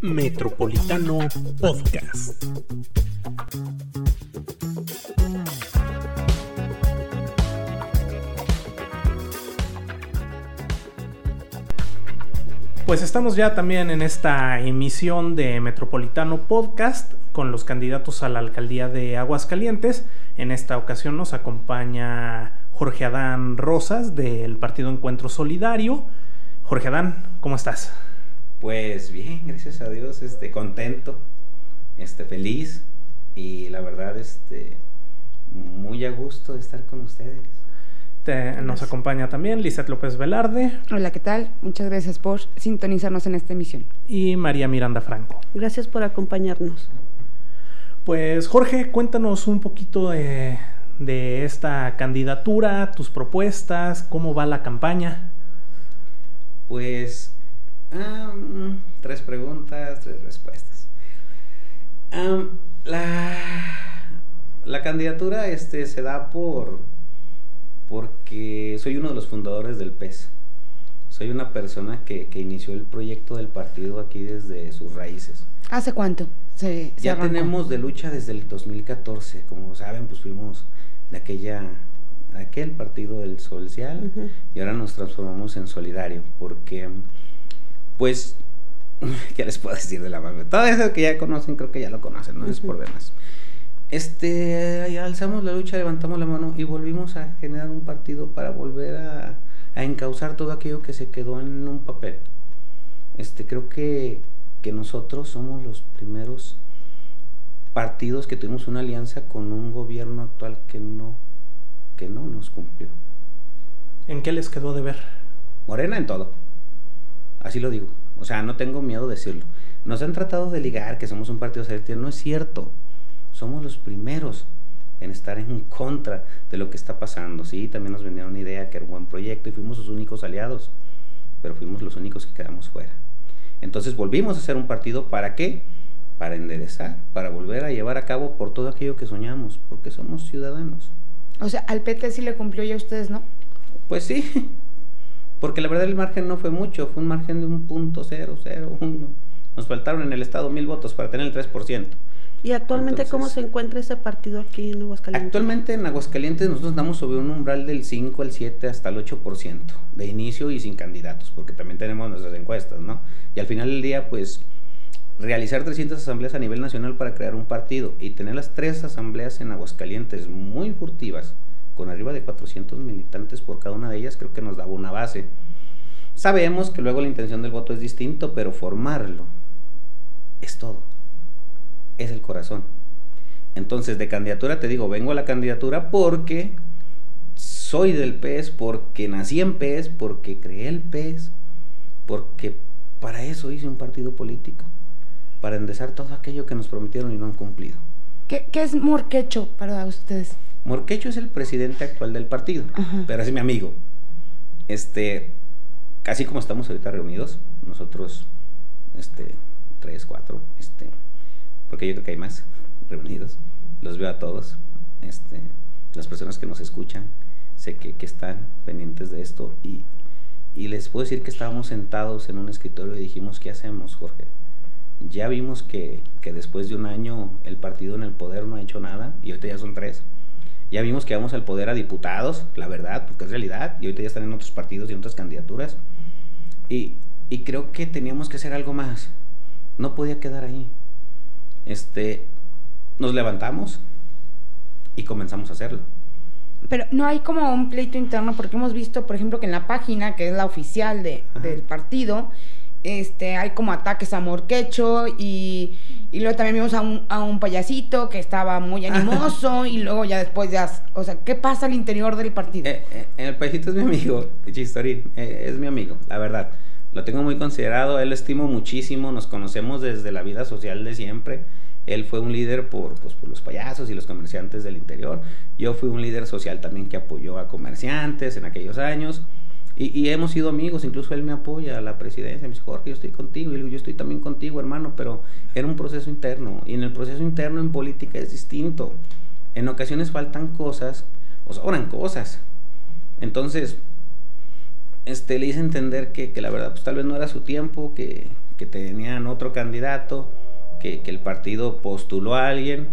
Metropolitano Podcast. Pues estamos ya también en esta emisión de Metropolitano Podcast con los candidatos a la alcaldía de Aguascalientes. En esta ocasión nos acompaña Jorge Adán Rosas del Partido Encuentro Solidario. Jorge Adán, ¿cómo estás? Pues bien, gracias a Dios, este, contento, este, feliz y la verdad, este, muy a gusto de estar con ustedes nos acompaña también Lizeth López Velarde. Hola, ¿qué tal? Muchas gracias por sintonizarnos en esta emisión. Y María Miranda Franco. Gracias por acompañarnos. Pues Jorge, cuéntanos un poquito de, esta candidatura, tus propuestas, cómo va la campaña. Pues tres preguntas, tres respuestas. la, la candidatura este, se da por porque soy uno de los fundadores del PES. Soy una persona que, inició el proyecto del partido aquí desde sus raíces. ¿Hace cuánto? Se, ya tenemos de lucha desde el 2014. Como saben, pues fuimos de aquella aquel partido del social y ahora nos transformamos en solidario porque pues ¿qué les puedo decir de la mano? Todo eso que ya conocen creo que ya lo conocen, no es por demás este, alzamos la lucha, levantamos la mano y volvimos a generar un partido para volver a, a encauzar todo aquello que se quedó en un papel. Este, creo que, que nosotros somos los primeros partidos que tuvimos una alianza con un gobierno actual que no, que no nos cumplió. ¿En qué les quedó de ver? Morena en todo. Así lo digo. O sea, no tengo miedo de decirlo. Nos han tratado de ligar que somos un partido selectivo. No es cierto somos los primeros en estar en contra de lo que está pasando. Sí, también nos vendieron una idea que era un buen proyecto y fuimos sus únicos aliados, pero fuimos los únicos que quedamos fuera. Entonces volvimos a ser un partido para qué? Para enderezar, para volver a llevar a cabo por todo aquello que soñamos, porque somos ciudadanos. O sea, al PT sí le cumplió ya a ustedes, ¿no? Pues sí, porque la verdad el margen no fue mucho, fue un margen de un punto cero, cero, uno. Nos faltaron en el Estado mil votos para tener el 3%. ¿Y actualmente cómo se encuentra ese partido aquí en Aguascalientes? Actualmente en Aguascalientes nosotros estamos sobre un umbral del 5, al 7, hasta el 8% de inicio y sin candidatos, porque también tenemos nuestras encuestas, ¿no? Y al final del día, pues, realizar 300 asambleas a nivel nacional para crear un partido y tener las tres asambleas en Aguascalientes muy furtivas, con arriba de 400 militantes por cada una de ellas, creo que nos daba una base. Sabemos que luego la intención del voto es distinto, pero formarlo es todo es el corazón. Entonces, de candidatura te digo, vengo a la candidatura porque soy del PES, porque nací en PES, porque creé el PES, porque para eso hice un partido político, para endezar todo aquello que nos prometieron y no han cumplido. ¿Qué, es Morquecho para ustedes? Morquecho es el presidente actual del partido, pero es mi amigo. Este, casi como estamos ahorita reunidos, nosotros, este, tres, cuatro, este, porque yo creo que hay más reunidos, los veo a todos, este, las personas que nos escuchan, sé que, están pendientes de esto y, les puedo decir que estábamos sentados en un escritorio y dijimos, ¿qué hacemos, Jorge? Ya vimos que, que, después de un año el partido en el poder no ha hecho nada y ahorita ya son tres. Ya vimos que vamos al poder a diputados, la verdad, porque es realidad, y ahorita ya están en otros partidos y en otras candidaturas. Y, y creo que teníamos que hacer algo más. No podía quedar ahí este, nos levantamos y comenzamos a hacerlo. Pero no hay como un pleito interno, porque hemos visto, por ejemplo, que en la página, que es la oficial de, del partido, este, hay como ataques a Morquecho y, y luego también vimos a un, a un, payasito que estaba muy animoso y luego ya después ya, o sea, ¿qué pasa al interior del partido? Eh, eh, el payasito es mi amigo, Chistorín, eh, es mi amigo, la verdad. Lo tengo muy considerado, él lo estimo muchísimo, nos conocemos desde la vida social de siempre. Él fue un líder por, pues, por los payasos y los comerciantes del interior. Yo fui un líder social también que apoyó a comerciantes en aquellos años. Y, hemos sido amigos, incluso él me apoya a la presidencia, me dice, Jorge, yo estoy contigo, y yo estoy también contigo, hermano, pero era un proceso interno, y en el proceso interno en política es distinto. En ocasiones faltan cosas, o sobran cosas. Entonces, este, le hice entender que, la verdad, pues tal vez no era su tiempo, que, tenían otro candidato, que, el partido postuló a alguien,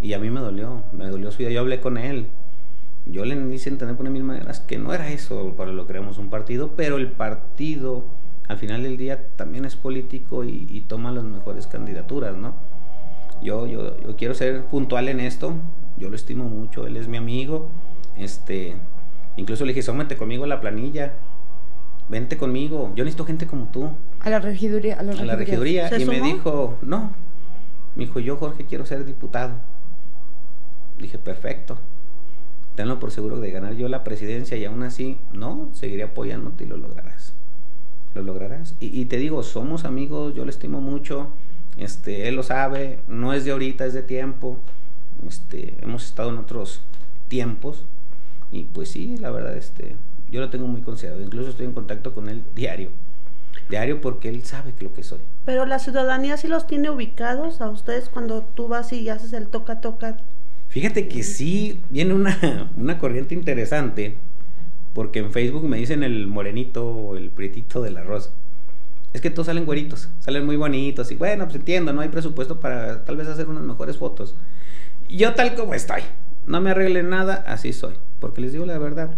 y a mí me dolió, me dolió su vida. Yo hablé con él, yo le hice entender por mil maneras que no era eso para lo que creamos un partido, pero el partido al final del día también es político y, toma las mejores candidaturas, ¿no? Yo, yo, yo quiero ser puntual en esto, yo lo estimo mucho, él es mi amigo, este, incluso le dije, sómete conmigo a la planilla, vente conmigo, yo necesito gente como tú. A la regiduría. A, la regiduría. Y me dijo, no, me dijo, yo Jorge quiero ser diputado. Dije, perfecto. Tenlo por seguro de ganar yo la presidencia y aún así, no, seguiré apoyándote y lo lograrás. Lo lograrás. Y, te digo, somos amigos, yo le estimo mucho, este, él lo sabe, no es de ahorita, es de tiempo. Este, hemos estado en otros tiempos y pues sí, la verdad, este, yo lo tengo muy considerado. Incluso estoy en contacto con él diario. Diario porque él sabe lo que soy. Pero la ciudadanía sí los tiene ubicados a ustedes cuando tú vas y haces el toca-toca. Fíjate que sí viene una, una corriente interesante porque en Facebook me dicen el morenito o el prietito del arroz. Es que todos salen güeritos, salen muy bonitos y bueno, pues entiendo, no hay presupuesto para tal vez hacer unas mejores fotos. Yo tal como estoy, no me arregle nada, así soy. Porque les digo la verdad,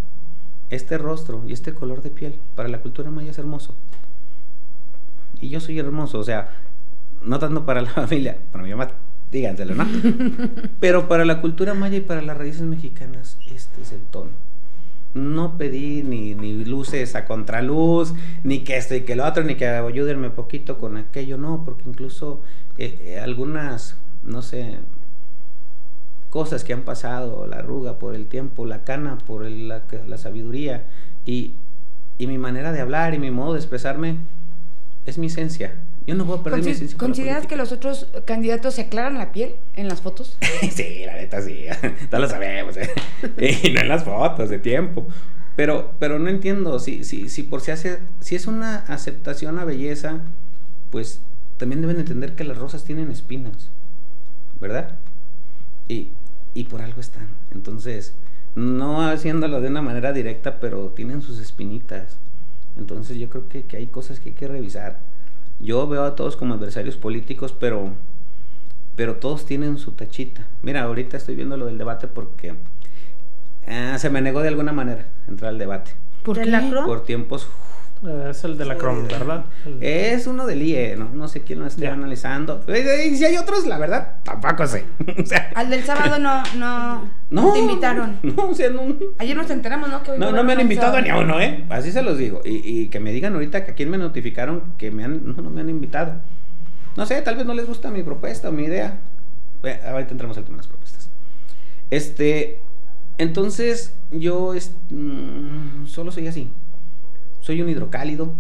este rostro y este color de piel para la cultura maya es hermoso. Y yo soy hermoso, o sea, no tanto para la familia, para mi mamá, díganselo, ¿no? Pero para la cultura maya y para las raíces mexicanas, este es el tono. No pedí ni, ni luces a contraluz, ni que esto y que lo otro, ni que ayúdenme poquito con aquello, no, porque incluso eh, eh, algunas, no sé, cosas que han pasado, la arruga por el tiempo, la cana por la, sabiduría y, mi manera de hablar y mi modo de expresarme es mi esencia. Yo no puedo perder mi esencia. ¿Consideras que los otros candidatos se aclaran la piel en las fotos? sí, la neta sí, no lo sabemos, ¿eh? y no en las fotos de tiempo. Pero, pero no entiendo, si, si, si por si hace, si es una aceptación a belleza, pues también deben entender que las rosas tienen espinas, ¿verdad? Y, y por algo están. Entonces, no haciéndolo de una manera directa, pero tienen sus espinitas. Entonces yo creo que, que, hay cosas que hay que revisar. Yo veo a todos como adversarios políticos, pero, pero todos tienen su tachita. Mira, ahorita estoy viendo lo del debate porque ah, se me negó de alguna manera entrar al debate. ¿Por qué? Por tiempos es el de la Chrome, ¿verdad? Es uno del IE, ¿no? No sé quién lo esté analizando. Y si hay otros, la verdad, tampoco sé. Al del sábado no, no, no, te invitaron. No, o sea, no. Ayer nos enteramos, ¿no? Que no, no me han invitado ni a uno, ¿eh? Así se los digo. Y, y, que me digan ahorita que a quién me notificaron que me han, no, no me han invitado. No sé, tal vez no les gusta mi propuesta o mi idea. ahorita entramos al tema de las propuestas. Este, entonces, yo mm, solo soy así. Soy un hidrocálido.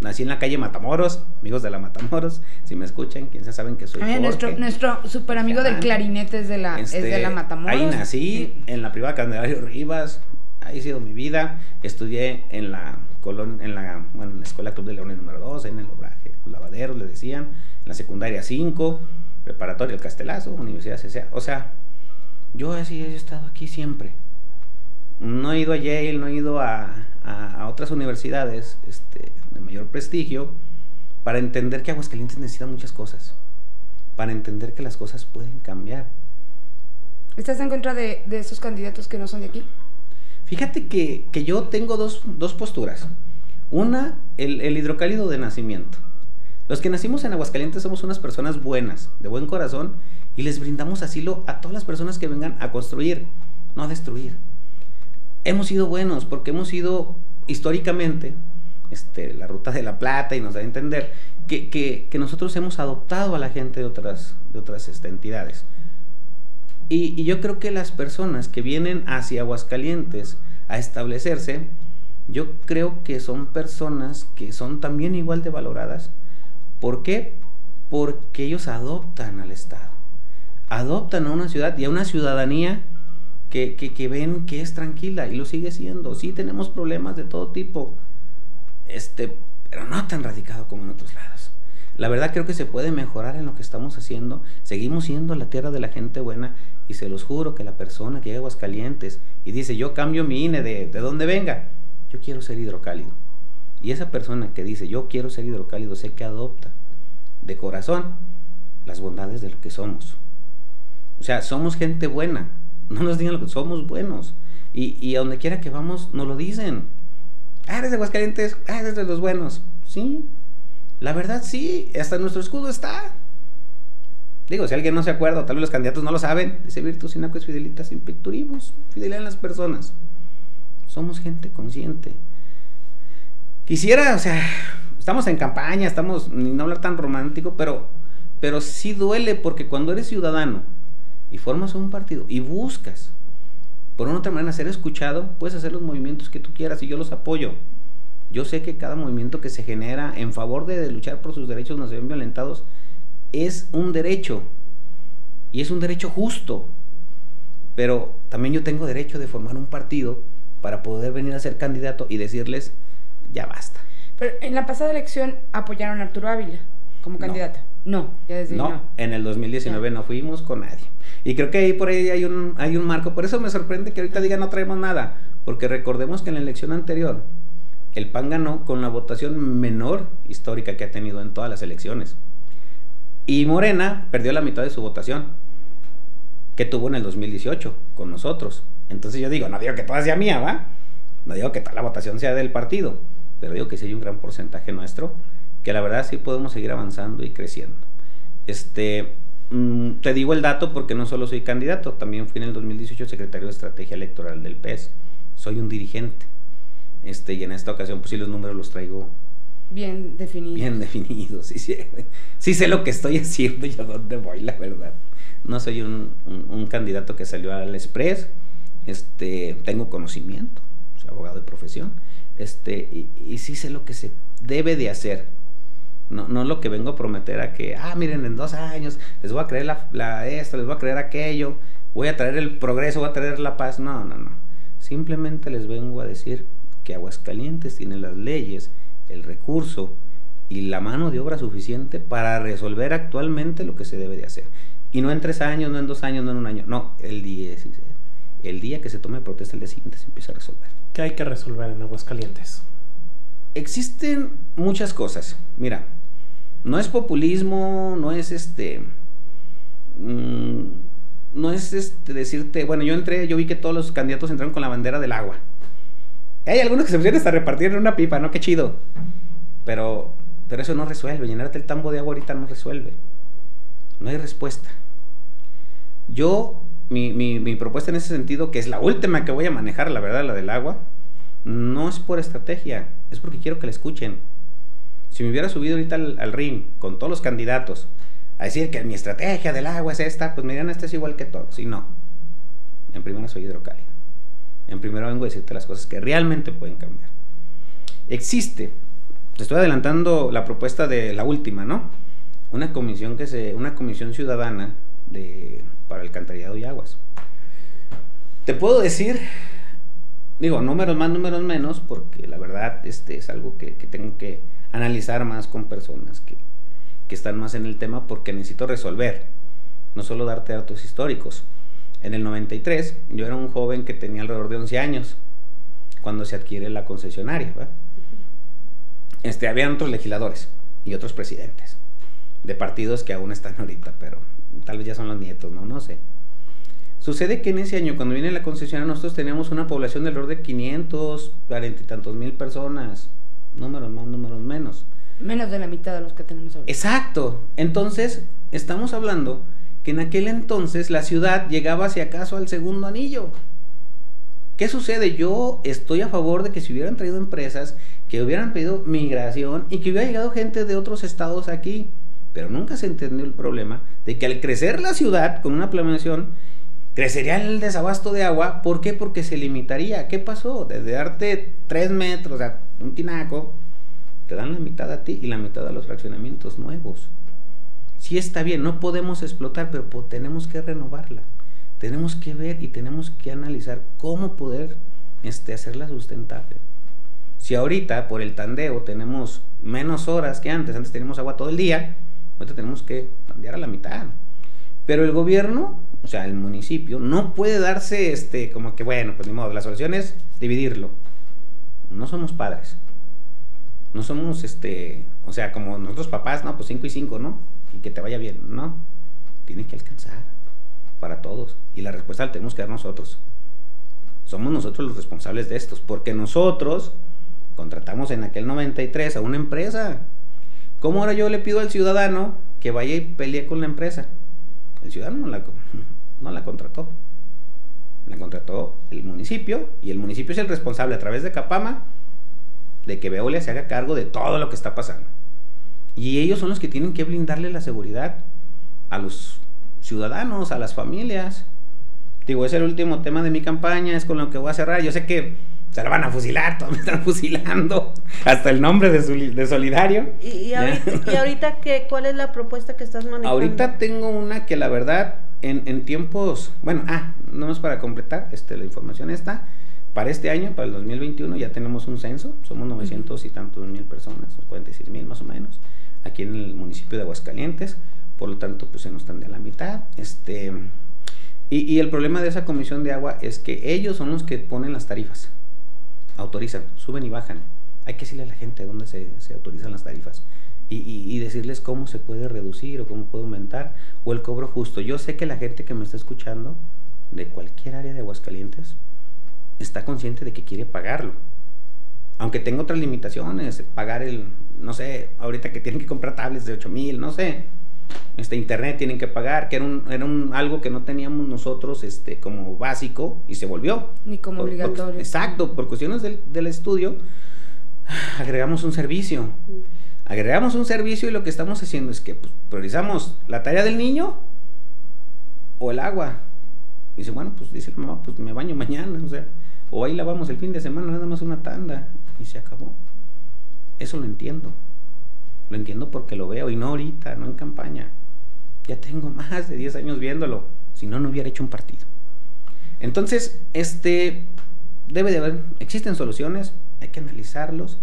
Nací en la calle Matamoros, amigos de la Matamoros, si me escuchan, quien se saben que soy Jorge. Nuestro, nuestro super amigo del clarinete es de la, es de la este, Matamoros. Ahí nací, en la privada Candelario Rivas, ahí ha sido mi vida. Estudié en la colon, en la, bueno, en la Escuela Club de Leones número 2, en el obraje, lavaderos le decían, en la secundaria 5, preparatoria El Castelazo, Universidad CCA. O sea, yo así he estado aquí siempre. No he ido a Yale, no he ido a, a, otras universidades este, de mayor prestigio para entender que Aguascalientes necesita muchas cosas, para entender que las cosas pueden cambiar. ¿Estás en contra de, esos candidatos que no son de aquí? Fíjate que, yo tengo dos, posturas. Una, el, el, hidrocálido de nacimiento. Los que nacimos en Aguascalientes somos unas personas buenas, de buen corazón, y les brindamos asilo a todas las personas que vengan a construir, no a destruir hemos sido buenos porque hemos sido históricamente este, la ruta de la plata y nos da a entender que, nosotros hemos adoptado a la gente de otras, de otras este, entidades. Y, yo creo que las personas que vienen hacia Aguascalientes a establecerse, yo creo que son personas que son también igual de valoradas. ¿Por qué? Porque ellos adoptan al Estado, adoptan a una ciudad y a una ciudadanía que, ven que es tranquila y lo sigue siendo. Sí tenemos problemas de todo tipo, este, pero no tan radicado como en otros lados. La verdad creo que se puede mejorar en lo que estamos haciendo. Seguimos siendo la tierra de la gente buena y se los juro que la persona que llega a Aguascalientes y dice yo cambio mi INE de, de donde venga, yo quiero ser hidrocálido. Y esa persona que dice, yo quiero ser hidrocálido, sé que adopta de corazón las bondades de lo que somos. O sea, somos gente buena. No nos digan lo que somos buenos. Y, y a donde quiera que vamos, nos lo dicen. Ah, eres de Aguascalientes, ah, eres de los buenos. Sí, la verdad sí, hasta nuestro escudo está. Digo, si alguien no se acuerda, tal vez los candidatos no lo saben, dice Virtus Sinaco es fidelitas sin fidelidad en las personas. Somos gente consciente. Quisiera, o sea, estamos en campaña, estamos, ni no hablar tan romántico, pero, pero sí duele porque cuando eres ciudadano y formas un partido y buscas por una otra manera ser escuchado, puedes hacer los movimientos que tú quieras y yo los apoyo. Yo sé que cada movimiento que se genera en favor de, luchar por sus derechos no se ven violentados es un derecho y es un derecho justo. Pero también yo tengo derecho de formar un partido para poder venir a ser candidato y decirles, ya basta. Pero en la pasada elección apoyaron a Arturo Ávila como candidato. No, ya desde no, no. en el 2019 no fuimos con nadie. Y creo que ahí por ahí hay un, hay un marco. Por eso me sorprende que ahorita digan no traemos nada. Porque recordemos que en la elección anterior el PAN ganó con la votación menor histórica que ha tenido en todas las elecciones. Y Morena perdió la mitad de su votación que tuvo en el 2018 con nosotros. Entonces yo digo, no digo que toda sea mía, ¿va? No digo que toda la votación sea del partido, pero digo que sí hay un gran porcentaje nuestro, que la verdad sí podemos seguir avanzando y creciendo. Este, mm, te digo el dato porque no solo soy candidato, también fui en el 2018 secretario de Estrategia Electoral del PES. Soy un dirigente. Este, y en esta ocasión, pues sí, los números los traigo bien definidos. Bien definidos, sí, sí. Sí sé lo que estoy haciendo y a dónde voy, la verdad. No soy un, un, candidato que salió al Express. Este, tengo conocimiento, soy abogado de profesión. Este, y, y sí sé lo que se debe de hacer. No, no lo que vengo a prometer a que, ah, miren, en dos años les voy a creer la, la, esto, les voy a creer aquello, voy a traer el progreso, voy a traer la paz. No, no, no. Simplemente les vengo a decir que Aguascalientes tiene las leyes, el recurso y la mano de obra suficiente para resolver actualmente lo que se debe de hacer. Y no en tres años, no en dos años, no en un año, no, el día, el día que se tome protesta, el día siguiente se empieza a resolver. ¿Qué hay que resolver en Aguascalientes? Existen muchas cosas. Mira, no es populismo, no es este... Mm, no es este decirte, bueno, yo entré, yo vi que todos los candidatos entraron con la bandera del agua. Hay algunos que se pusieron hasta repartir en una pipa, ¿no? Qué chido. Pero, pero eso no resuelve. Llenarte el tambo de agua ahorita no resuelve. No hay respuesta. Yo, mi, mi, mi, propuesta en ese sentido, que es la última que voy a manejar, la verdad, la del agua, no es por estrategia, es porque quiero que la escuchen. Si me hubiera subido ahorita al, al ring con todos los candidatos a decir que mi estrategia del agua es esta, pues me dirán, esta es igual que todos. Y no. En primera soy hidrocálido. En primero vengo a decirte las cosas que realmente pueden cambiar. Existe, te estoy adelantando la propuesta de la última, ¿no? Una comisión que se, una comisión ciudadana de, para alcantarillado y aguas. Te puedo decir, digo, números más, números menos, porque la verdad este es algo que tengo que analizar más con personas que, que están más en el tema porque necesito resolver, no solo darte datos históricos. En el 93 yo era un joven que tenía alrededor de 11 años cuando se adquiere la concesionaria. Este, habían otros legisladores y otros presidentes de partidos que aún están ahorita, pero tal vez ya son los nietos, no, no sé. Sucede que en ese año, cuando viene la concesionaria, nosotros teníamos una población del orden de 500, 40 y tantos mil personas, números más, números menos. Menos de la mitad de los que tenemos ahorita. Exacto. Entonces, estamos hablando que en aquel entonces la ciudad llegaba si acaso al segundo anillo. ¿Qué sucede? Yo estoy a favor de que se hubieran traído empresas, que hubieran pedido migración y que hubiera llegado gente de otros estados aquí. Pero nunca se entendió el problema de que al crecer la ciudad con una planeación, crecería el desabasto de agua. ¿Por qué? Porque se limitaría. ¿Qué pasó? Desde darte tres metros, a un tinaco, te dan la mitad a ti y la mitad a los fraccionamientos nuevos sí está bien, no podemos explotar, pero tenemos que renovarla. Tenemos que ver y tenemos que analizar cómo poder este, hacerla sustentable. Si ahorita por el tandeo tenemos menos horas que antes, antes teníamos agua todo el día, ahorita tenemos que tandear a la mitad. Pero el gobierno, o sea, el municipio, no puede darse este, como que, bueno, pues ni modo, la solución es dividirlo. No somos padres. No somos, este, o sea, como nosotros papás, no, pues 5 y 5, ¿no? Y que te vaya bien. No, tiene que alcanzar para todos. Y la respuesta la tenemos que dar nosotros. Somos nosotros los responsables de estos, porque nosotros contratamos en aquel 93 a una empresa. ¿Cómo ahora yo le pido al ciudadano que vaya y pelee con la empresa? El ciudadano no la, no la contrató. La contrató el municipio y el municipio es el responsable a través de Capama de que Veolia se haga cargo de todo lo que está pasando. Y ellos son los que tienen que blindarle la seguridad a los ciudadanos, a las familias. Digo, es el último tema de mi campaña, es con lo que voy a cerrar. Yo sé que se la van a fusilar, todos me están fusilando. Hasta el nombre de, de Solidario. ¿Y, ahorita, qué, cuál es la propuesta que estás manejando? Ahorita tengo una que la verdad, en, tiempos, bueno, ah, no más para completar, este, la información está. Para este año, para el 2021, ya tenemos un censo, somos 900 y tantos mil personas, 46 mil más o menos, aquí en el municipio de Aguascalientes, por lo tanto, pues se nos están de la mitad. Este, y, y el problema de esa comisión de agua es que ellos son los que ponen las tarifas autorizan, suben y bajan. Hay que decirle a la gente dónde se, autorizan las tarifas y, decirles cómo se puede reducir o cómo puede aumentar o el cobro justo. Yo sé que la gente que me está escuchando de cualquier área de Aguascalientes está consciente de que quiere pagarlo. Aunque tenga otras limitaciones, pagar el, no sé, ahorita que tienen que comprar tablets de 8 mil, no sé, este internet tienen que pagar, que era un, era un algo que no teníamos nosotros este como básico y se volvió. Ni como obligatorio. exacto, por cuestiones del, del, estudio agregamos un servicio. Mm. Agregamos un servicio y lo que estamos haciendo es que pues, priorizamos la tarea del niño o el agua. Dice, bueno, pues dice la mamá, pues me baño mañana, o sea, o ahí lavamos el fin de semana, nada más una tanda y se acabó. Eso lo entiendo. Lo entiendo porque lo veo y no ahorita, no en campaña. Ya tengo más de 10 años viéndolo. Si no, no hubiera hecho un partido. Entonces, este, debe de haber, existen soluciones, hay que analizarlos.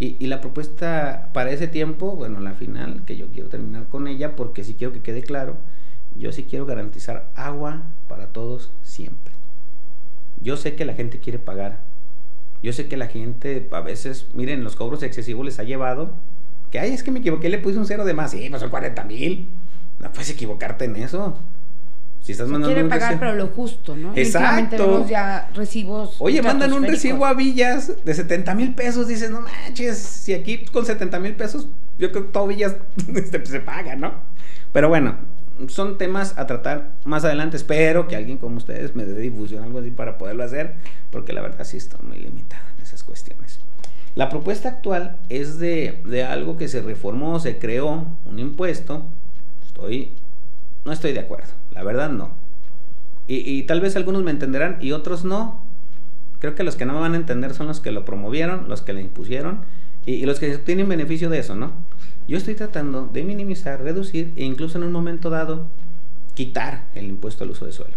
Y, la propuesta para ese tiempo, bueno, la final, que yo quiero terminar con ella, porque si quiero que quede claro, yo sí quiero garantizar agua para todos siempre. Yo sé que la gente quiere pagar. Yo sé que la gente a veces, miren, los cobros excesivos les ha llevado que, ay, es que me equivoqué, le puse un cero de más. Sí, pues son 40 mil. No puedes equivocarte en eso. Si estás mandando quiere pagar, pero lo justo, ¿no? Exacto. ya recibos. Oye, mandan un recibo a Villas de 70 mil pesos. Dices, no manches, si aquí con 70 mil pesos, yo creo que todo Villas este, pues, se paga, ¿no? Pero bueno, son temas a tratar más adelante. Espero que alguien como ustedes me dé difusión, algo así para poderlo hacer, porque la verdad sí estoy muy limitada en esas cuestiones. La propuesta actual es de, algo que se reformó, se creó, un impuesto. Estoy, no estoy de acuerdo, la verdad no. Y, tal vez algunos me entenderán y otros no. Creo que los que no me van a entender son los que lo promovieron, los que le impusieron y, y los que tienen beneficio de eso, ¿no? Yo estoy tratando de minimizar, reducir e incluso en un momento dado quitar el impuesto al uso de suelo.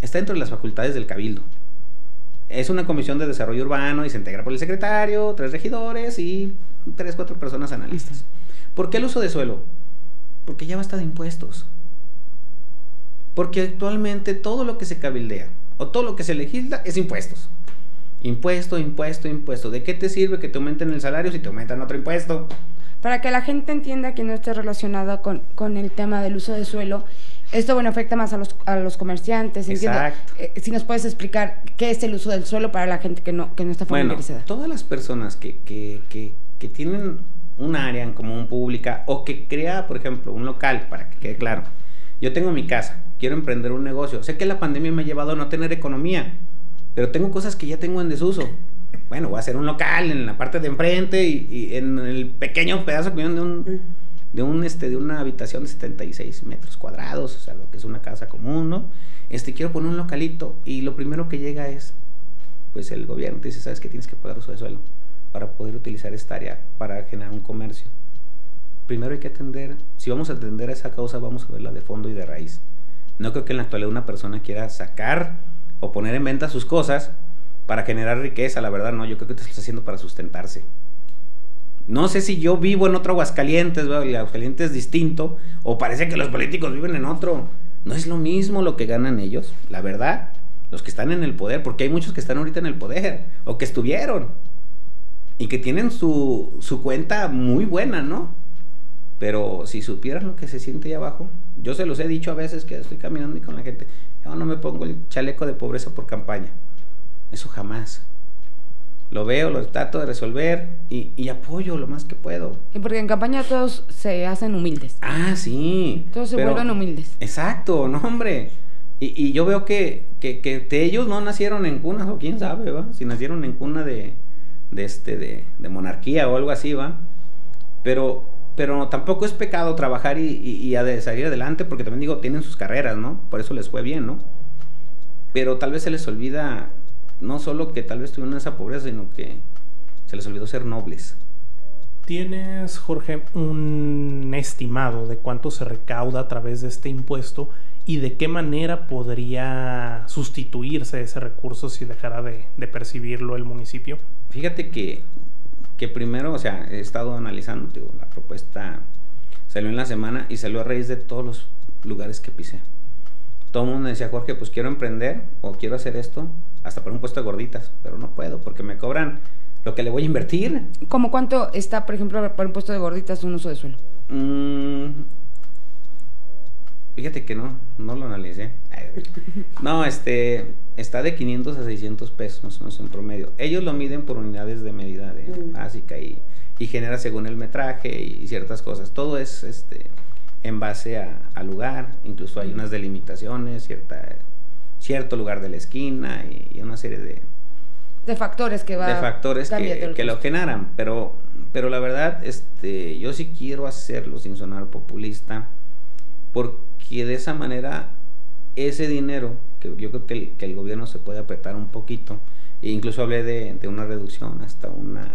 Está dentro de las facultades del cabildo es una comisión de desarrollo urbano y se integra por el secretario, tres regidores y tres, cuatro personas analistas. ¿Por qué el uso de suelo? Porque ya basta de impuestos. Porque actualmente todo lo que se cabildea o todo lo que se legisla es impuestos. Impuesto, impuesto, impuesto. ¿De qué te sirve que te aumenten el salario si te aumentan otro impuesto? Para que la gente entienda que no esté relacionado con, con el tema del uso de suelo, esto, bueno, afecta más a los, a los comerciantes. Exacto. Eh, si nos puedes explicar qué es el uso del suelo para la gente que no, que no está familiarizada. Bueno, todas las personas que, que, que, que tienen un área en común pública o que crea, por ejemplo, un local, para que quede claro. Yo tengo mi casa, quiero emprender un negocio. Sé que la pandemia me ha llevado a no tener economía, pero tengo cosas que ya tengo en desuso. Bueno, voy a hacer un local en la parte de enfrente y, en el pequeño pedazo que de un de, un, este, de una habitación de 76 metros cuadrados, o sea, lo que es una casa común, ¿no? Este, quiero poner un localito y lo primero que llega es, pues el gobierno te dice, ¿sabes que tienes que pagar uso de suelo para poder utilizar esta área para generar un comercio? Primero hay que atender, si vamos a atender a esa causa, vamos a verla de fondo y de raíz. No creo que en la actualidad una persona quiera sacar o poner en venta sus cosas para generar riqueza, la verdad no, yo creo que te estás haciendo para sustentarse. No sé si yo vivo en otro Aguascalientes, el Aguascalientes es distinto, o parece que los políticos viven en otro. No es lo mismo lo que ganan ellos, la verdad. Los que están en el poder, porque hay muchos que están ahorita en el poder, o que estuvieron. y que tienen su, su cuenta muy buena, ¿no? Pero si supieran lo que se siente ahí abajo, yo se los he dicho a veces que estoy caminando y con la gente, yo no me pongo el chaleco de pobreza por campaña. Eso jamás. Lo veo, lo trato de resolver y, y apoyo lo más que puedo. Y porque en campaña todos se hacen humildes. Ah, sí. Todos se pero- vuelven humildes. Exacto, no, hombre. Y, y yo veo que, que, que de ellos no nacieron en cunas, o quién sabe, ¿va? Si nacieron en cuna de, de, este, de, de monarquía o algo así, ¿va? Pero, pero tampoco es pecado trabajar y, salir adelante, porque también digo, tienen sus carreras, ¿no? Por eso les fue bien, ¿no? Pero tal vez se les olvida, no solo que tal vez tuvieron esa pobreza, sino que se les olvidó ser nobles. ¿Tienes, Jorge, un estimado de cuánto se recauda a través de este impuesto y de qué manera podría sustituirse ese recurso si dejara de, de percibirlo el municipio? Fíjate que, que primero, o sea, he estado analizando, digo, la propuesta salió en la semana y salió a raíz de todos los lugares que pisé. Todo el mundo me decía, Jorge, pues quiero emprender o quiero hacer esto, hasta por un puesto de gorditas, pero no puedo porque me cobran lo que le voy a invertir. ¿Cómo cuánto está, por ejemplo, por un puesto de gorditas un uso de suelo? Mm, fíjate que no, no lo analicé. No, este, está de 500 a 600 pesos más o menos en promedio. Ellos lo miden por unidades de medida de Mm. básica y, y genera según el metraje y, ciertas cosas. Todo es este, en base a- al lugar, incluso hay unas delimitaciones, cierta, cierto lugar de la esquina y, y una serie de, De factores que va de factores que, que lo generan, pero, pero la verdad, este, yo sí quiero hacerlo sin sonar populista, porque de esa manera ese dinero, que yo creo que el, que el gobierno se puede apretar un poquito, e incluso hablé de, de una reducción hasta una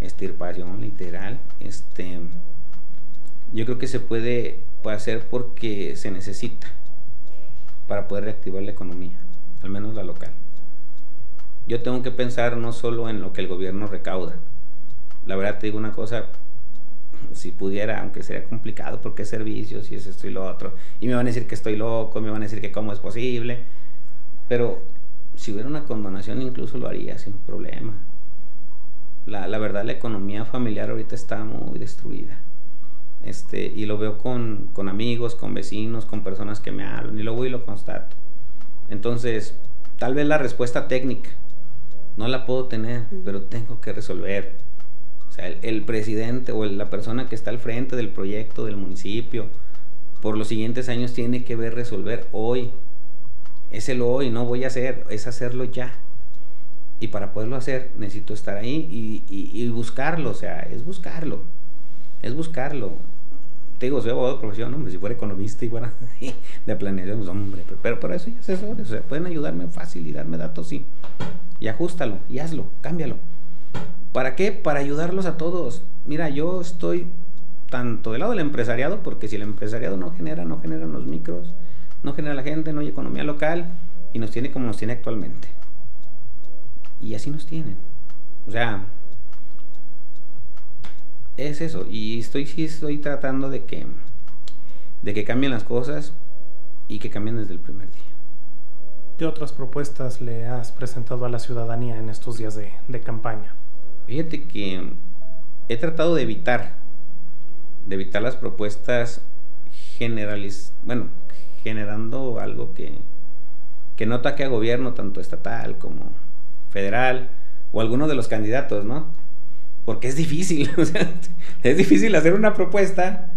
extirpación literal, este, yo creo que se puede, puede hacer porque se necesita para poder reactivar la economía, al menos la local yo tengo que pensar no solo en lo que el gobierno recauda. La verdad te digo una cosa, si pudiera, aunque sería complicado porque es servicios y es esto y lo otro, y me van a decir que estoy loco, me van a decir que cómo es posible, pero si hubiera una condonación incluso lo haría sin problema. La, la verdad la economía familiar ahorita está muy destruida. Este, y lo veo con, con amigos, con vecinos, con personas que me hablan, y lo voy y lo constato. Entonces, tal vez la respuesta técnica no la puedo tener, pero tengo que resolver. Sea, el, el presidente o el- la persona que está al frente del proyecto del municipio por los siguientes años tiene que ver resolver hoy. Es el hoy, no voy a hacer, es hacerlo ya. Y para poderlo hacer necesito estar ahí y, y- y buscarlo, o sea, es buscarlo. Es buscarlo. Te digo, soy abogado de profesión, hombre, si fuera economista y fuera de planeación, pues, hombre, pero, pero para eso hay asesores, o sea, pueden ayudarme fácil y darme datos, sí. Y ajustalo, y hazlo, cámbialo. ¿Para qué? Para ayudarlos a todos. Mira, yo estoy tanto del lado del empresariado, porque si el empresariado no genera, no generan los micros, no genera la gente, no hay economía local, y nos tiene como nos tiene actualmente. Y así nos tienen. O sea, es eso. Y estoy, sí estoy tratando de que, de que cambien las cosas y que cambien desde el primer día. ¿Qué otras propuestas le has presentado a la ciudadanía en estos días de, de campaña? Fíjate que he tratado de evitar, de evitar las propuestas generaliz, bueno, generando algo que, que no ataque a gobierno, tanto estatal como federal, o alguno de los candidatos, ¿no? Porque es difícil, o sea, es difícil hacer una propuesta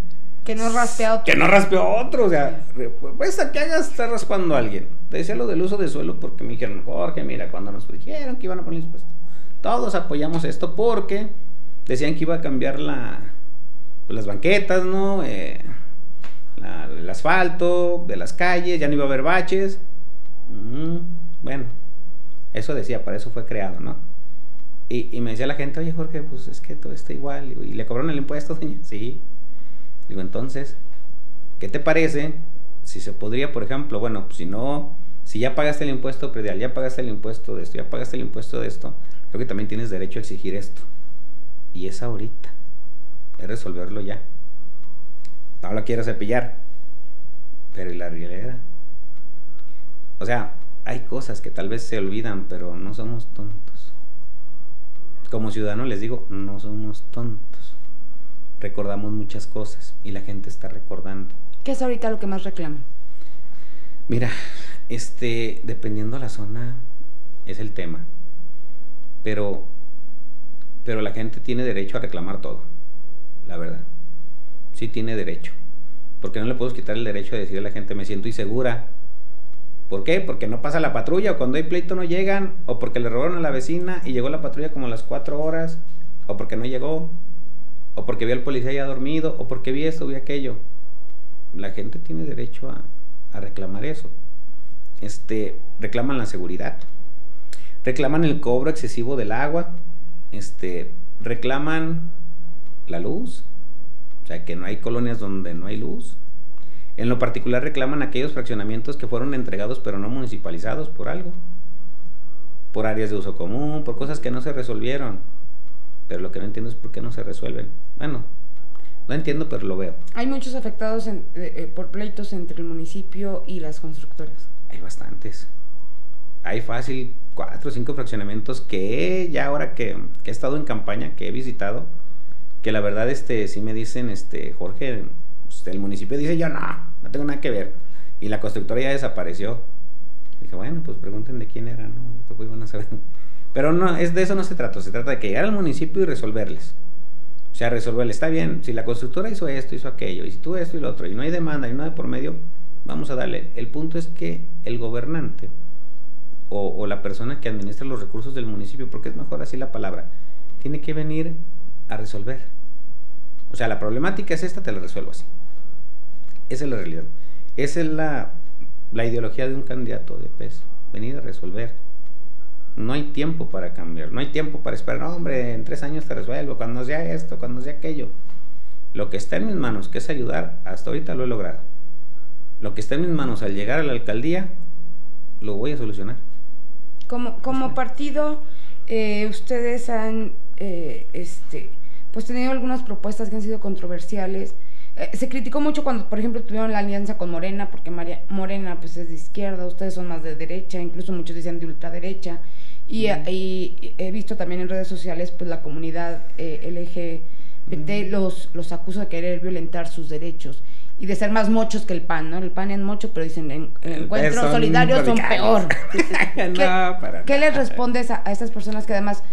Que no raspe a otro. que no raspe a otro, o sea, propuesta que hagas está raspando a alguien. Te decía lo del uso de suelo porque me dijeron, Jorge, mira, cuando nos dijeron que iban a poner impuestos, todos apoyamos esto porque decían que iba a cambiar la, pues, las banquetas, ¿no? Eh, el asfalto de las calles, ya no iba a haber baches. Mm, bueno, eso decía, para eso fue creado, ¿no? Y, y me decía la gente, oye Jorge, pues es que todo está igual. ¿Y le cobraron el impuesto, doña? Sí. Digo, entonces, ¿qué te parece si se podría, por ejemplo, bueno, pues si no, si ya pagaste el impuesto predial, ya pagaste el impuesto de esto, ya pagaste el impuesto de esto, creo que también tienes derecho a exigir esto. Y es ahorita. Es resolverlo ya. No la quiero cepillar. Pero ¿y la rielera? O sea, hay cosas que tal vez se olvidan, pero no somos tontos. como ciudadano les digo, no somos tontos. Recordamos muchas cosas y la gente está recordando. ¿Qué es ahorita lo que más reclaman? Mira, este, dependiendo de la zona, es el tema. Pero, pero la gente tiene derecho a reclamar todo, la verdad. Sí tiene derecho. Porque no le puedo quitar el derecho de decir a la gente, me siento insegura. ¿Por qué? Porque no pasa la patrulla, o cuando hay pleito no llegan, o porque le robaron a la vecina y llegó la patrulla como a las cuatro horas, o porque no llegó, o porque vi al policía ya dormido, o porque vi esto, vi aquello. La gente tiene derecho a, a reclamar eso. Este, reclaman la seguridad, reclaman el cobro excesivo del agua, este, reclaman la luz, o sea, que no hay colonias donde no hay luz. En lo particular reclaman aquellos fraccionamientos que fueron entregados pero no municipalizados por algo, por áreas de uso común, por cosas que no se resolvieron. Pero lo que no entiendo es por qué no se resuelven. Bueno, no entiendo, pero lo veo. Hay muchos afectados en, eh, eh, por pleitos entre el municipio y las constructoras. Hay bastantes. Hay fácil cuatro o cinco fraccionamientos que ya ahora que, he estado en campaña, que he visitado, que la verdad este sí me dicen, este Jorge, pues, el municipio dice yo no, no tengo nada que ver. Y la constructora ya desapareció. Dije, bueno, pues pregunten de quién era, ¿no? Pues a saber. Pero no, es de eso no se trata, se trata de que llegar al municipio y resolverles. O sea, resolverles, está bien, si la constructora hizo esto, hizo aquello, y si tú esto y lo otro, y no hay demanda, y no hay por medio, vamos a darle. El punto es que el gobernante o, la persona que administra los recursos del municipio, porque es mejor así la palabra, tiene que venir a resolver. O sea, la problemática es esta, te la resuelvo así. Esa es la realidad. Esa es la, la ideología de un candidato de PES, venir a resolver. No hay tiempo para cambiar, no hay tiempo para esperar, no, hombre, en tres años te resuelvo, cuando sea esto, cuando sea aquello. Lo que está en mis manos, que es ayudar, hasta ahorita lo he logrado. Lo que está en mis manos al llegar a la alcaldía, lo voy a solucionar. Como, como partido, eh, ustedes han eh, este, pues tenido algunas propuestas que han sido controversiales. Eh, se criticó mucho cuando, por ejemplo, tuvieron la alianza con Morena, porque María, Morena pues es de izquierda, ustedes son más de derecha, incluso muchos dicen de ultraderecha. Y, mm. y he visto también en redes sociales, pues la comunidad eh, LGBT mm. los, los acusa de querer violentar sus derechos y de ser más mochos que el PAN, ¿no? El PAN es mocho, pero dicen en, en encuentros solidarios son peor. no, ¿Qué, ¿Qué les respondes a, a, estas personas que además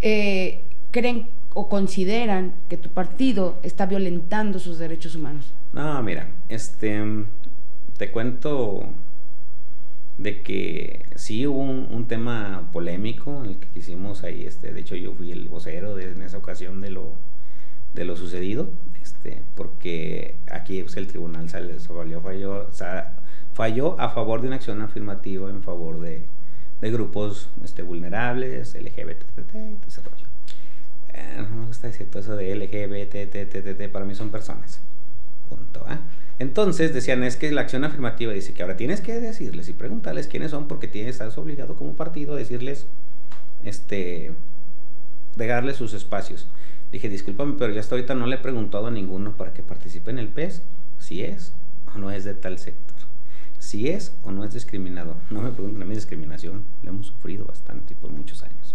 eh, creen o consideran que tu partido está violentando sus derechos humanos? No, mira, este, te cuento de que sí hubo un, un, tema polémico en el que quisimos ahí, este, de hecho yo fui el vocero de, en esa ocasión de lo, de lo sucedido, este, porque aquí pues, el tribunal salió, falló, falló a favor de una acción afirmativa en favor de, grupos este, vulnerables, LGBT, ese rollo. Eh, no me gusta decir todo eso de LGBT, para mí son personas. ¿eh? Entonces decían, es que la acción afirmativa dice que ahora tienes que decirles y preguntarles quiénes son porque tienes, estás obligado como partido a decirles, este, de darles sus espacios. Dije, discúlpame, pero yo hasta ahorita no le he preguntado a ninguno para que participe en el PES si es o no es de tal sector. Si es o no es discriminado. No me pregunten a mí discriminación, la hemos sufrido bastante por muchos años.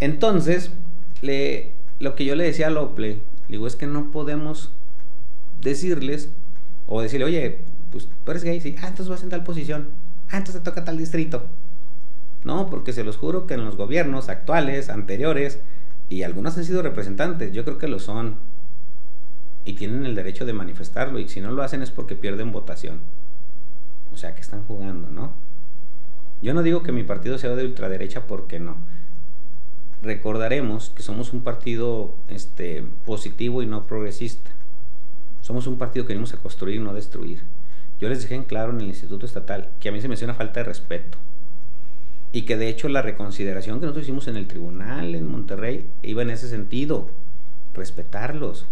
Entonces, le, lo que yo le decía a Lople, digo, es que no podemos decirles o decirle, oye, pues tú eres gay, sí, ah, entonces vas en tal posición, ah, entonces te toca tal distrito. No, porque se los juro que en los gobiernos actuales, anteriores, y algunos han sido representantes, yo creo que lo son, y tienen el derecho de manifestarlo, y si no lo hacen es porque pierden votación. O sea, que están jugando, ¿no? Yo no digo que mi partido sea de ultraderecha porque no recordaremos que somos un partido este, positivo y no progresista. Somos un partido que venimos a construir y no a destruir. Yo les dejé en claro en el Instituto Estatal que a mí se me hace una falta de respeto. Y que de hecho la reconsideración que nosotros hicimos en el tribunal en Monterrey iba en ese sentido. Respetarlos.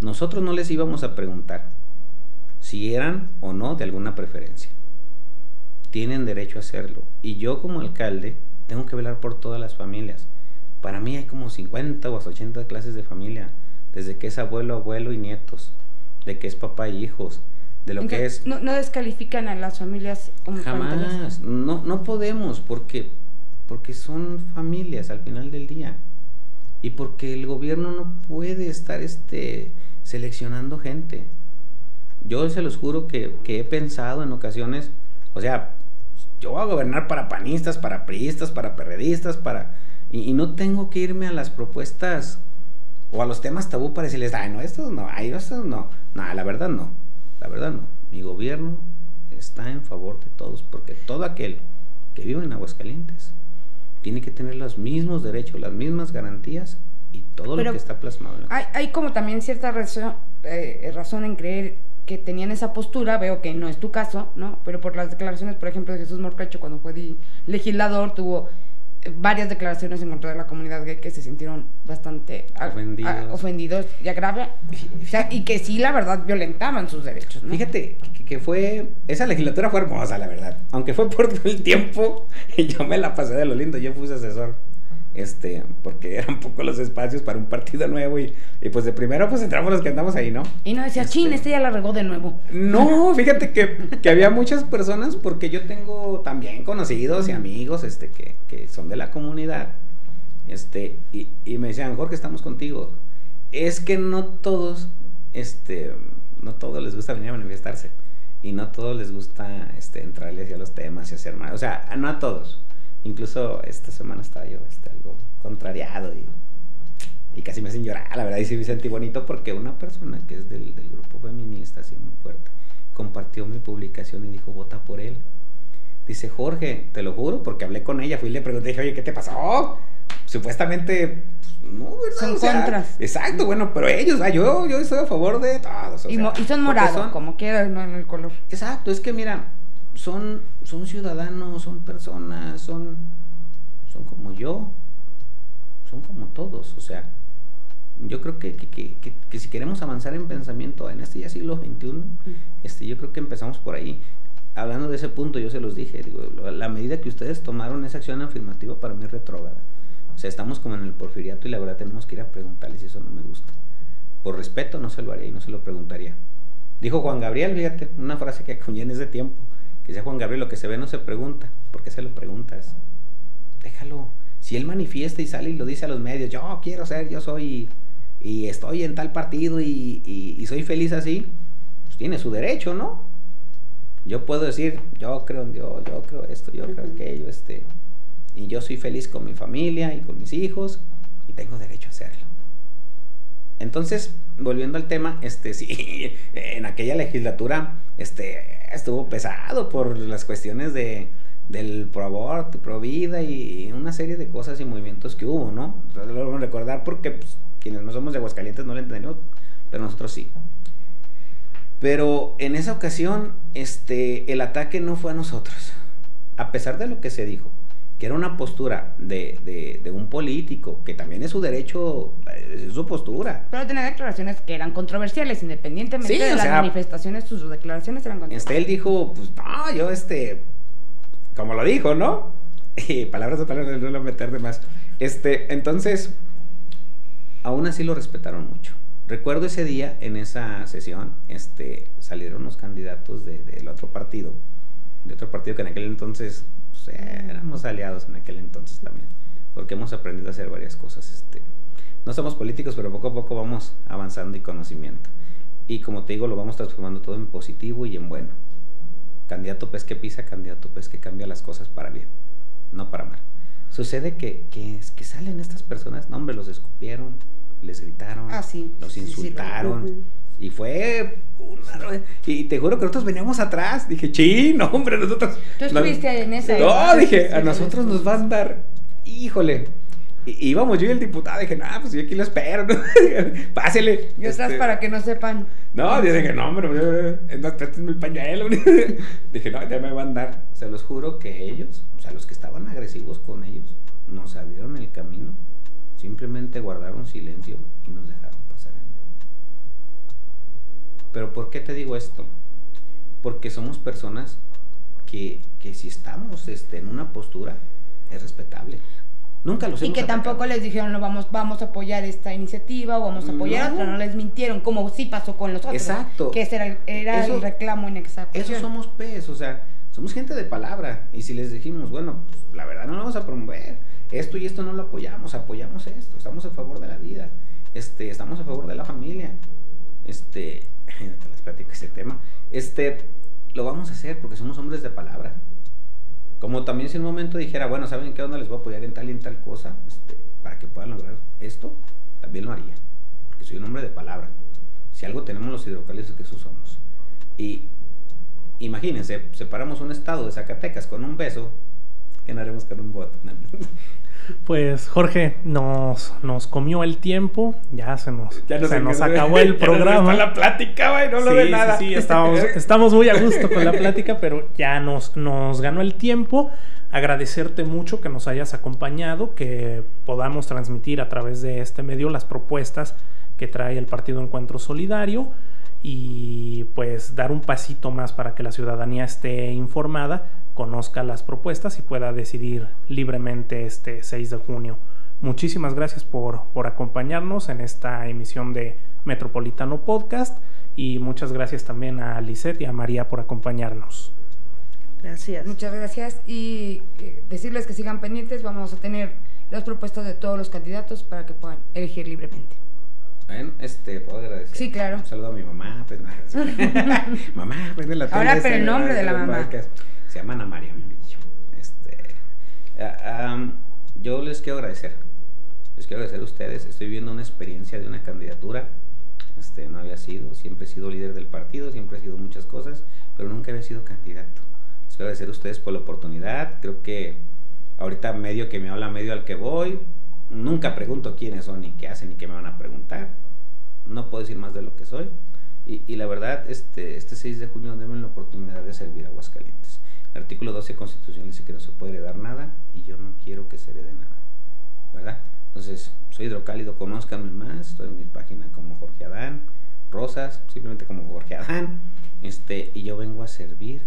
Nosotros no les íbamos a preguntar si eran o no de alguna preferencia. Tienen derecho a hacerlo. Y yo como alcalde tengo que velar por todas las familias para mí hay como 50 o hasta 80 clases de familia, desde que es abuelo, abuelo y nietos, de que es papá y hijos, de lo que es... No, no, descalifican a las familias Jamás, no, no podemos, porque, porque son familias al final del día. y porque el gobierno no puede estar este, seleccionando gente. Yo se los juro que, he pensado en ocasiones, o sea, yo voy a gobernar para panistas, para priistas, para perredistas, para... Y, no tengo que irme a las propuestas o a los temas tabú para decirles, ay, no, estos no, ay, estos no. No, la verdad no, la verdad no. Mi gobierno está en favor de todos, porque todo aquel que vive en Aguascalientes tiene que tener los mismos derechos, las mismas garantías y todo lo que está plasmado. hay, hay, como también cierta razón, eh, razón en creer que tenían esa postura, veo que no es tu caso, ¿no? Pero por las declaraciones, por ejemplo, de Jesús Morcacho cuando fue legislador, tuvo varias declaraciones en contra de la comunidad gay que se sintieron bastante ofendidos, ofendidos ya grave. y que sí, la verdad, violentaban sus derechos. Fíjate que, fue. Esa legislatura fue hermosa, la verdad. Aunque fue por todo el tiempo, y yo me la pasé de lo lindo. Yo fui asesor este, porque eran poco los espacios para un partido nuevo y, pues de primero pues entramos los que andamos ahí, ¿no? Y no decía, chin, este, este ya la regó de nuevo. No, fíjate que, que, había muchas personas porque yo tengo también conocidos y amigos, este, que, que son de la comunidad, este, y, y me decían, Jorge, estamos contigo. Es que no todos, este, no todos les gusta venir a manifestarse y no todos les gusta, este, entrarle hacia los temas y hacer más, o sea, no a todos Incluso esta semana estaba yo este, algo contrariado y, y casi me hacen llorar, la verdad, y sí me sentí bonito porque una persona que es del, del grupo feminista, así muy fuerte, compartió mi publicación y dijo, vota por él. Dice, Jorge, te lo juro, porque hablé con ella, fui y le pregunté, dije, oye, ¿qué te pasó? Supuestamente, pues, no, ¿verdad? Son contras. Exacto, bueno, pero ellos, ah, yo, yo estoy a favor de todos. y, son morados, como quieras, no en el color. Exacto, es que mira, son, son ciudadanos, son personas, son, son como yo, son como todos, o sea, yo creo que, que, si queremos avanzar en pensamiento en este ya siglo XXI, este, yo creo que empezamos por ahí. Hablando de ese punto, yo se los dije, digo, la medida que ustedes tomaron esa acción afirmativa para mí es retrógrada. O sea, estamos como en el porfiriato y la verdad tenemos que ir a preguntarles si eso no me gusta. Por respeto no se lo haría y no se lo preguntaría. Dijo Juan Gabriel, fíjate, una frase que acuñé en ese tiempo que sea Juan Gabriel, lo que se ve no se pregunta. ¿Por qué se lo preguntas? Déjalo. Si él manifiesta y sale y lo dice a los medios, yo quiero ser, yo soy y estoy en tal partido y, soy feliz así, pues tiene su derecho, ¿no? Yo puedo decir, yo creo en Dios, yo creo esto, yo creo aquello, este, y yo soy feliz con mi familia y con mis hijos y tengo derecho a hacerlo. Entonces, volviendo al tema, este, sí, en aquella legislatura, este, estuvo pesado por las cuestiones de, del pro aborto, pro vida y una serie de cosas y movimientos que hubo, ¿no? Lo vamos a recordar porque pues, quienes no somos de Aguascalientes no lo entendemos, pero nosotros sí. Pero en esa ocasión, este, el ataque no fue a nosotros, a pesar de lo que se dijo que era una postura de, de, un político, que también es su derecho, es su postura. Pero tenía declaraciones que eran controversiales, independientemente de las manifestaciones, sus declaraciones eran controversiales. Este, él dijo, pues no, yo este, como lo dijo, ¿no? Y palabras de palabras, no lo meter de más. Este, entonces, aún así lo respetaron mucho. Recuerdo ese día, en esa sesión, este, salieron los candidatos del otro partido, de otro partido que en aquel entonces éramos aliados en aquel entonces también, porque hemos aprendido a hacer varias cosas. Este, no somos políticos, pero poco a poco vamos avanzando y conocimiento. Y como te digo, lo vamos transformando todo en positivo y en bueno. Candidato pez que pisa, candidato pez que cambia las cosas para bien, no para mal. Sucede que, que, que salen estas personas, no hombre, los escupieron, les gritaron, ah, los insultaron. Y fue una... Y te juro que nosotros veníamos atrás. Dije, sí, no, hombre, nosotros... Tú estuviste en esa... No, dije, a nosotros nos van a dar... Híjole. Y íbamos yo y el diputado, dije, no, pues yo aquí lo espero, Pásele. Yo estás este, para que no sepan. No, dije que no, hombre, no, préstenme el pañuelo. dije, no, ya me van a dar. Se los juro que ellos, o sea, los que estaban agresivos con ellos, nos abrieron el camino. Simplemente guardaron silencio y nos dejaron. Pero ¿por qué te digo esto? Porque somos personas que, que si estamos este, en una postura, es respetable. Nunca los Y que tampoco les dijeron, no, vamos, vamos a apoyar esta iniciativa o vamos a apoyar otra, no les mintieron, como sí pasó con los otros. Exacto. Que ese era, el, era el reclamo en esa Eso somos pez, o sea, somos gente de palabra. Y si les dijimos, bueno, pues, la verdad no lo vamos a promover. esto y esto no lo apoyamos, apoyamos esto, estamos a favor de la vida, este, estamos a favor de la familia, este, te les platico este tema, este, lo vamos a hacer porque somos hombres de palabra. Como también si en un momento dijera, bueno, ¿saben qué onda les voy a apoyar en tal y en tal cosa? Este, para que puedan lograr esto, también lo haría. Porque soy un hombre de palabra. Si algo tenemos los hidrocálidos es que eso somos. Y imagínense, separamos un estado de Zacatecas con un beso, ¿qué no haremos con un voto? Pues Jorge, nos, nos comió el tiempo, ya se nos, se nos acabó el programa. la plática, y no lo de nada. Sí, estamos, estamos muy a gusto con la plática, pero ya nos, nos ganó el tiempo. Agradecerte mucho que nos hayas acompañado, que podamos transmitir a través de este medio las propuestas que trae el Partido Encuentro Solidario y pues dar un pasito más para que la ciudadanía esté informada, conozca las propuestas y pueda decidir libremente este 6 de junio. Muchísimas gracias por, por acompañarnos en esta emisión de Metropolitano Podcast y muchas gracias también a Lisette y a María por acompañarnos. Gracias. Muchas gracias y eh, decirles que sigan pendientes, vamos a tener las propuestas de todos los candidatos para que puedan elegir libremente. Bueno, este, puedo agradecer. Sí, claro. Un saludo a mi mamá, pues mamá, prende la tele. Ahora, pero el nombre de la mamá. Se llama Ana María Murillo. Este, ah, yo les quiero agradecer. Les quiero agradecer a ustedes. Estoy viendo una experiencia de una candidatura. Este, no había sido, siempre he sido líder del partido, siempre he sido muchas cosas, pero nunca había sido candidato. Les quiero agradecer a ustedes por la oportunidad. Creo que ahorita medio que me habla, medio al que voy, Nunca pregunto quiénes son, ni qué hacen, ni qué me van a preguntar. No puedo decir más de lo que soy. Y, la verdad, este, este 6 de junio denme la oportunidad de servir a Aguascalientes. Artículo 12 constitucional dice que no se puede heredar nada y yo no quiero que se herede nada. ¿Verdad? Entonces, soy hidrocálido, conózcanme más. Estoy en mi página como Jorge Adán. Rosas, simplemente como Jorge Adán. Este, y yo vengo a servir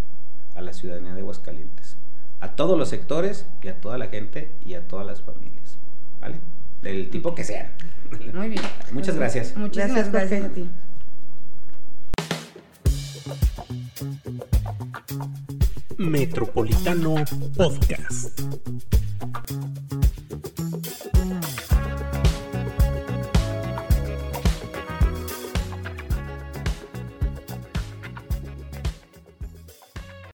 a la ciudadanía de Aguascalientes. A todos los sectores y a toda la gente y a todas las familias. ¿vale? Del tipo que sea. Muy bien. Muchas gracias. Muchas gracias, a ti. Metropolitano Podcast.